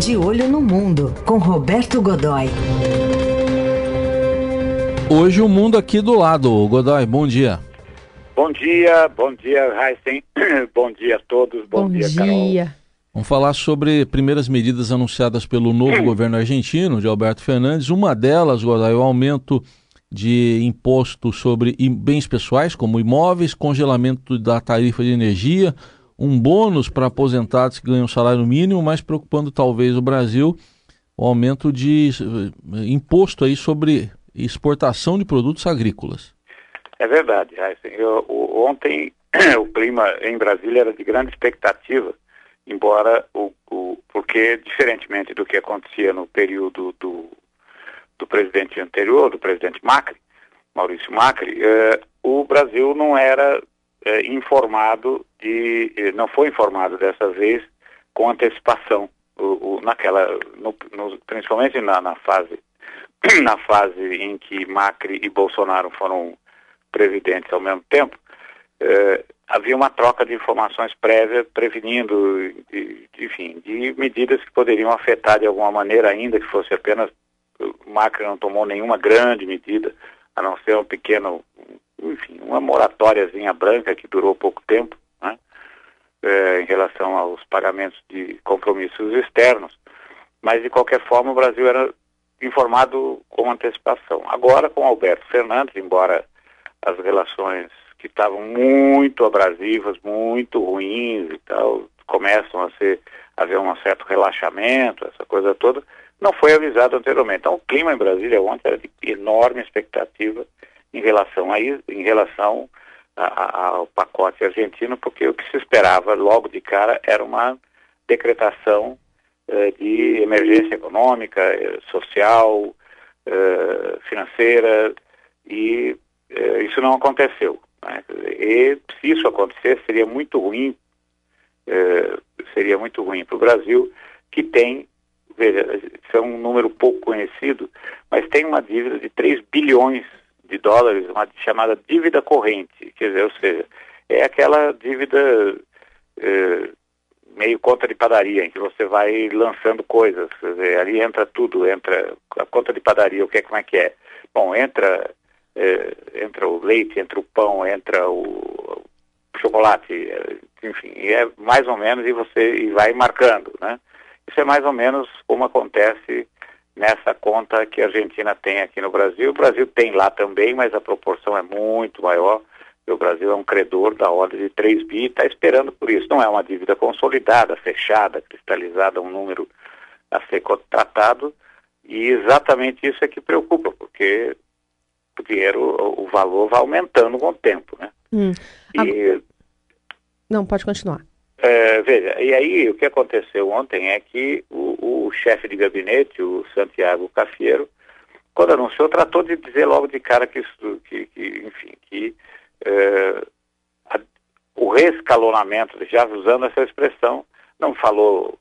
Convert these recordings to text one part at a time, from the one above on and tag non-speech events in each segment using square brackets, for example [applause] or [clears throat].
De Olho no Mundo, com Roberto Godoy. Hoje o mundo aqui do lado. Godoy, bom dia. Bom dia, bom dia, Heisen. [clears throat] bom dia a todos, bom, Bom dia, dia. Carol. Vamos falar sobre primeiras medidas anunciadas pelo novo governo argentino, de Alberto Fernandes. Uma delas, Godoy, é o aumento de imposto sobre bens pessoais, como imóveis, congelamento da tarifa de energia, um bônus para aposentados que ganham salário mínimo, mas preocupando talvez o Brasil, o aumento de eh, imposto aí sobre exportação de produtos agrícolas. É verdade, Heisen. Ontem [clears throat] o clima em Brasília era de grande expectativa, embora o, o- porque diferentemente do que acontecia no período do, do presidente anterior, do presidente Macri, Maurício Macri, eh, o Brasil não era eh, informado de, eh, não foi informado dessa vez com antecipação, o, o- naquela, no- no- principalmente na, na fase [clears throat] na fase em que Macri e Bolsonaro foram presidentes ao mesmo tempo, eh, havia uma troca de informações prévias prevenindo, de- enfim, de medidas que poderiam afetar de alguma maneira, ainda que fosse apenas. Macri não tomou nenhuma grande medida, a não ser um pequeno, enfim, uma moratóriazinha branca que durou pouco tempo, né, eh, em relação aos pagamentos de compromissos externos. Mas, de qualquer forma, o Brasil era informado com antecipação. Agora, com Alberto Fernandes, embora as relações que estavam muito abrasivas, muito ruins e tal, começam a ser haver um certo relaxamento, essa coisa toda, não foi avisado anteriormente. Então, o clima em Brasília ontem era de enorme expectativa em relação a em relação a- a- ao pacote argentino, porque o que se esperava logo de cara era uma decretação eh, de emergência econômica, eh, social, eh, financeira, e eh, isso não aconteceu. né? E se isso acontecer, seria muito ruim, eh, seria muito ruim para o Brasil, que tem, veja, isso é um número pouco conhecido, mas tem uma dívida de 3 bilhões de dólares, uma chamada dívida corrente, quer dizer, ou seja, é aquela dívida eh, meio conta de padaria, em que você vai lançando coisas, quer dizer, ali entra tudo, entra a conta de padaria, o que é, como é que é? Bom, entra, eh, entra o leite, entra o pão, entra o chocolate, eh, enfim, é mais ou menos e você e vai marcando, né? Isso é mais ou menos como acontece nessa conta que a Argentina tem aqui no Brasil. O Brasil tem lá também, mas a proporção é muito maior. O Brasil é um credor da ordem de 3 bi e está esperando por isso. Não é uma dívida consolidada, fechada, cristalizada, um número a ser tratado. E exatamente isso é que preocupa, porque o dinheiro, o valor vai aumentando com o tempo. Né? Hum. E, Não, pode continuar. É, veja, e aí o que aconteceu ontem é que o, o chefe de gabinete, o Santiago Cafiero, quando anunciou, tratou de dizer logo de cara que, que, que enfim, que é, a, o reescalonamento, já usando essa expressão, não falou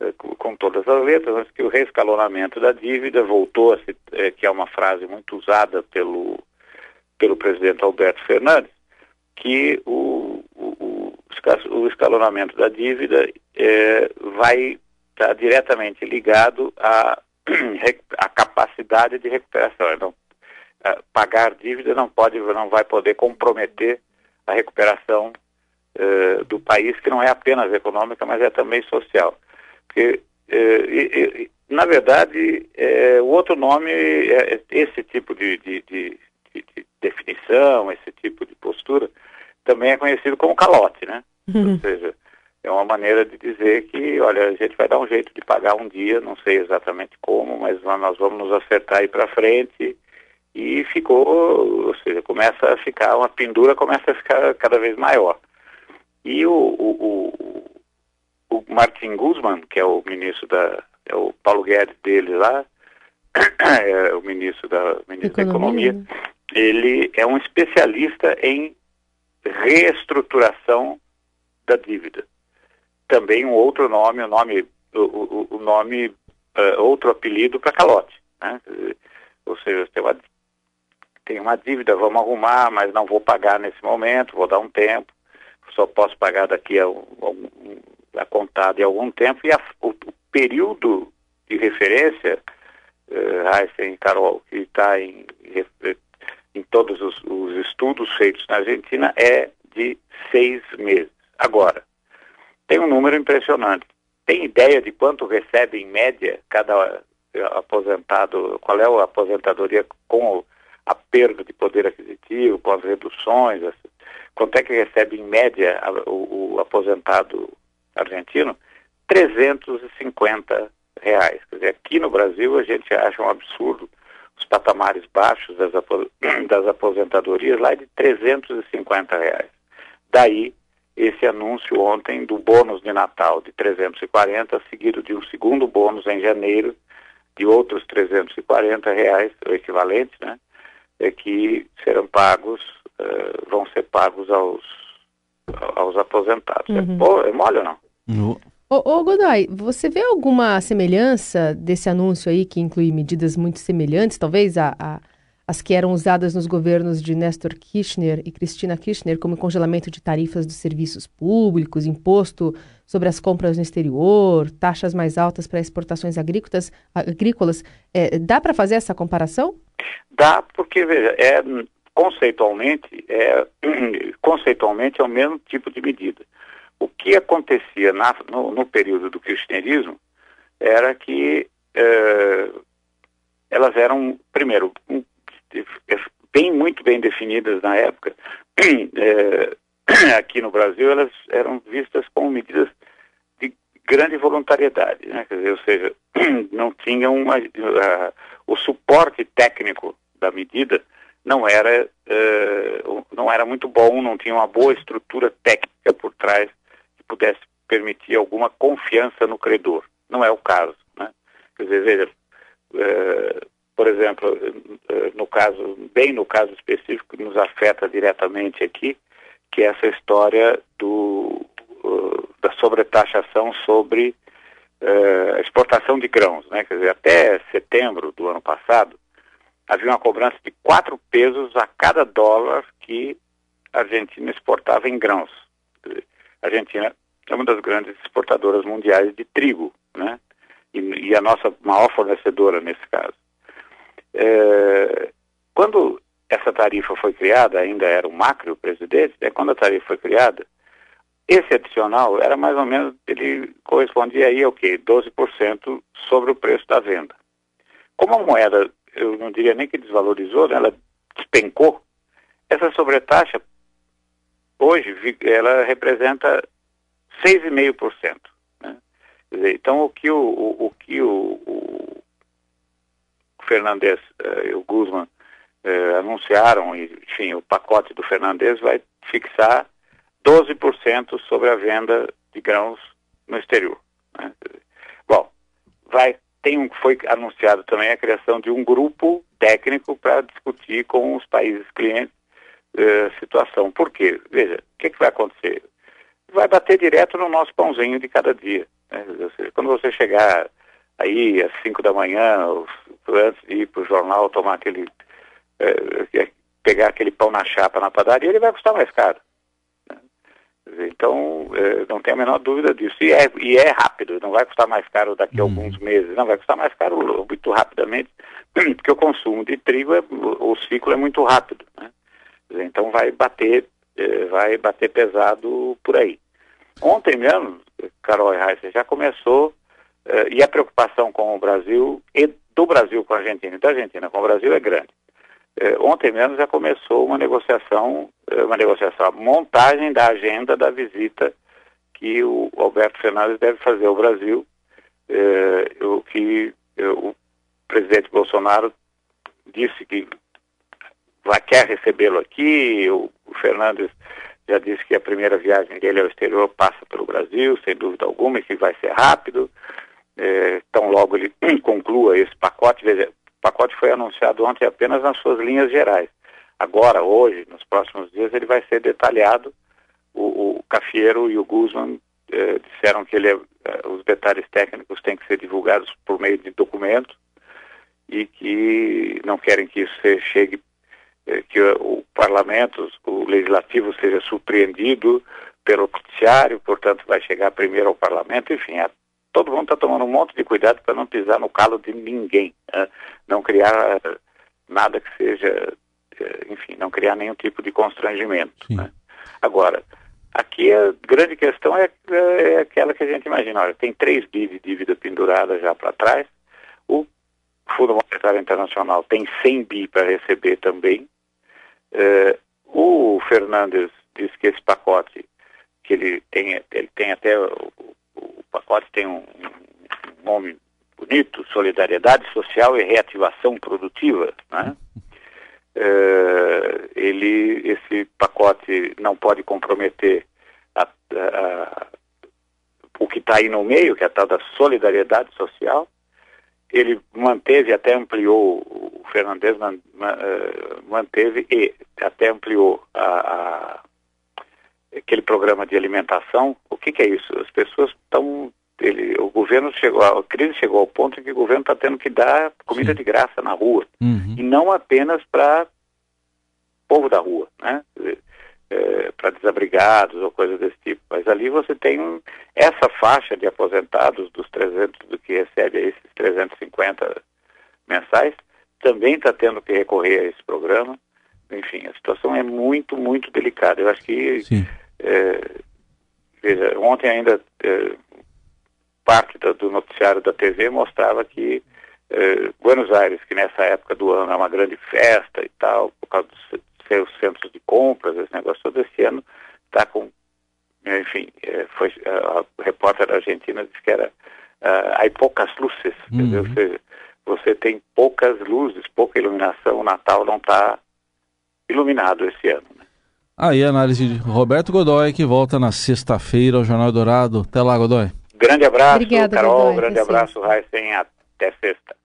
é, com, com, todas as letras, mas que o reescalonamento da dívida voltou a se, é, que é uma frase muito usada pelo, pelo presidente Alberto Fernandes, que o, o, escalonamento da dívida é, vai estar diretamente ligado à, [clears throat] à capacidade de recuperação. Então, pagar dívida não pode, não vai poder comprometer a recuperação uh, do país, que não é apenas econômica, mas é também social. Porque, e, na verdade, o outro nome é esse tipo de, de, de, de, definição, esse tipo de postura, também é conhecido como calote, né? [laughs] Ou seja, é uma maneira de dizer que, olha, a gente vai dar um jeito de pagar um dia, não sei exatamente como, mas nós vamos nos acertar aí para frente e ficou, ou seja, começa a ficar, uma pendura começa a ficar cada vez maior. E o, o, o, o Martin Guzman, que é o ministro da, é o Paulo Guedes dele lá, [coughs] é o ministro da, ministro Economia. da Economia, ele é um especialista em reestruturação da dívida. Também um outro nome, o nome, o, o nome, uh, outro apelido para calote, né? Ou seja, tem uma, tem uma dívida, vamos arrumar, mas não vou pagar nesse momento, vou dar um tempo, só posso pagar daqui a, um, a contado em algum tempo, e a, o, período de referência, uh, Heisen e Carol, que está em, em todos os, os estudos feitos na Argentina, é de seis meses. Agora, tem um número impressionante. Tem ideia de quanto recebe em média cada aposentado, qual é a aposentadoria com a perda de poder aquisitivo, com as reduções, quanto é que recebe em média o, o aposentado argentino? 350 reais. Quer dizer, aqui no Brasil a gente acha um absurdo os patamares baixos das, [clears throat] das aposentadorias lá de 350 reais. Daí esse anúncio ontem do bônus de Natal de 340, seguido de um segundo bônus em janeiro de outros 340 reais, o equivalente, né? É que serão pagos, uh, vão ser pagos aos, aos aposentados. É uhum. É, é mole ou não? No... Ô, ô, Godoy, você vê alguma semelhança desse anúncio aí, que inclui medidas muito semelhantes, talvez a, a as que eram usadas nos governos de Néstor Kirchner e Cristina Kirchner, como congelamento de tarifas dos serviços públicos, imposto sobre as compras no exterior, taxas mais altas para exportações agrícolas, agrícolas é, dá para fazer essa comparação? Dá, porque veja, é, conceitualmente, é, [clears throat] conceitualmente é o mesmo tipo de medida. Que acontecia na, no, no, período do kirchnerismo era que é, elas eram, primeiro, bem muito bem definidas na época, é, [clears throat] [clears throat] aqui no Brasil, elas eram vistas como medidas de grande voluntariedade, né? dizer, ou seja, [clears throat] não tinham uma, o suporte técnico da medida não era uh, não era muito bom, não tinha uma boa estrutura técnica por trás pudesse permitir alguma confiança no credor. Não é o caso, né? Quer dizer, veja, uh, por exemplo, eh, no caso, bem no caso específico que nos afeta diretamente aqui, que é essa história do, uh, da sobretaxação sobre uh, exportação de grãos. Né? Quer dizer, até setembro do ano passado, havia uma cobrança de quatro pesos a cada dólar que a Argentina exportava em grãos. A Argentina é uma das grandes exportadoras mundiais de trigo, né? E, e a nossa maior fornecedora nesse caso. É, quando essa tarifa foi criada, ainda era o Macri o presidente, né, quando a tarifa foi criada, esse adicional era mais ou menos, ele correspondia aí ao quê? 12% sobre o preço da venda. Como a moeda, eu não diria nem que desvalorizou, né, ela despencou, essa sobretaxa, hoje, ela representa 6,5%. Né? Então, o que o, o, o que o, o Fernandes uh, e o Guzman uh, anunciaram, enfim, o pacote do Fernandes vai fixar 12% sobre a venda de grãos no exterior. Né? Bom, vai, tem um, foi anunciado também a criação de um grupo técnico para discutir com os países clientes uh, a situação. Por quê? Veja, o que, que vai acontecer? Vai bater direto no nosso pãozinho de cada dia. Né? Ou seja, quando você chegar aí às 5 da manhã, antes de ir para o jornal tomar aquele. É, pegar aquele pão na chapa na padaria, ele vai custar mais caro. Né? Então, é, não tem a menor dúvida disso. E é, e é rápido, não vai custar mais caro daqui a uhum. alguns meses, não vai custar mais caro muito rapidamente, [clears throat] porque o consumo de trigo, é, o ciclo é muito rápido. Né? Então vai bater, vai bater pesado por aí. Ontem mesmo, Carol Reis, já começou Uh, e a preocupação com o Brasil, e do Brasil com a Argentina e da Argentina com o Brasil é grande. Uh, ontem mesmo já começou uma negociação, uma negociação, a montagem da agenda da visita que o Alberto Fernandes deve fazer ao Brasil, o que o presidente Bolsonaro disse que vai, quer recebê-lo aqui, o, o Fernandes já disse que a primeira viagem dele ao exterior passa pelo Brasil, sem dúvida alguma, e que vai ser rápido é, tão logo ele [clears throat] conclua esse pacote, veja, o pacote foi anunciado ontem apenas nas suas linhas gerais. Agora, hoje, nos próximos dias, ele vai ser detalhado. O, o Cafiero e o Guzman é, disseram que ele é, os detalhes técnicos têm que ser divulgados por meio de documentos e que não querem que isso chegue, que o parlamento, o legislativo seja surpreendido pelo judiciário, portanto vai chegar primeiro ao parlamento, enfim, a todo mundo está tomando um monte de cuidado para não pisar no calo de ninguém, né? não criar nada que seja, enfim, não criar nenhum tipo de constrangimento. Né? Agora, aqui a grande questão é, é, aquela que a gente imagina, olha, tem 3 bi de dívida pendurada já para trás, o Fundo Monetário Internacional tem 100 bi para receber também, uh, o Fernandes disse que esse pacote, que ele tem, ele tem até, o, o pacote tem um, um, nome bonito, solidariedade social e reativação produtiva, né? Uh, ele, esse pacote não pode comprometer a, a, o que está aí no meio, que é a tal da solidariedade social. Ele manteve, até ampliou, o Fernandes eh, manteve e até ampliou a, a, aquele programa de alimentação. O que, que é isso? As pessoas estão o governo chegou, a crise chegou ao ponto em que o governo está tendo que dar comida Sim. de graça na rua. Uhum. E não apenas para povo da rua, né? É, para desabrigados ou coisas desse tipo. Mas ali você tem um, essa faixa de aposentados dos 300 do que recebe esses 350 mensais, também está tendo que recorrer a esse programa. Enfim, a situação é muito, muito delicada. Eu acho que é, veja, ontem ainda é, parte do, do, noticiário da TV mostrava que eh, Buenos Aires, que nessa época do ano é uma grande festa e tal, por causa dos seus centros de compras, esse negócio todo esse ano, está com, enfim, eh, foi, a, a repórter argentina disse que era, uh, há poucas luzes, uhum. ou seja, você tem poucas luzes, pouca iluminação, o Natal não está iluminado esse ano. Né? Aí a análise de Roberto Godoy, que volta na sexta-feira ao Jornal Dourado. Até lá, Godoy. Grande abraço, Obrigada, Carol. Godoy, grande abraço, Raíssen. Até sexta.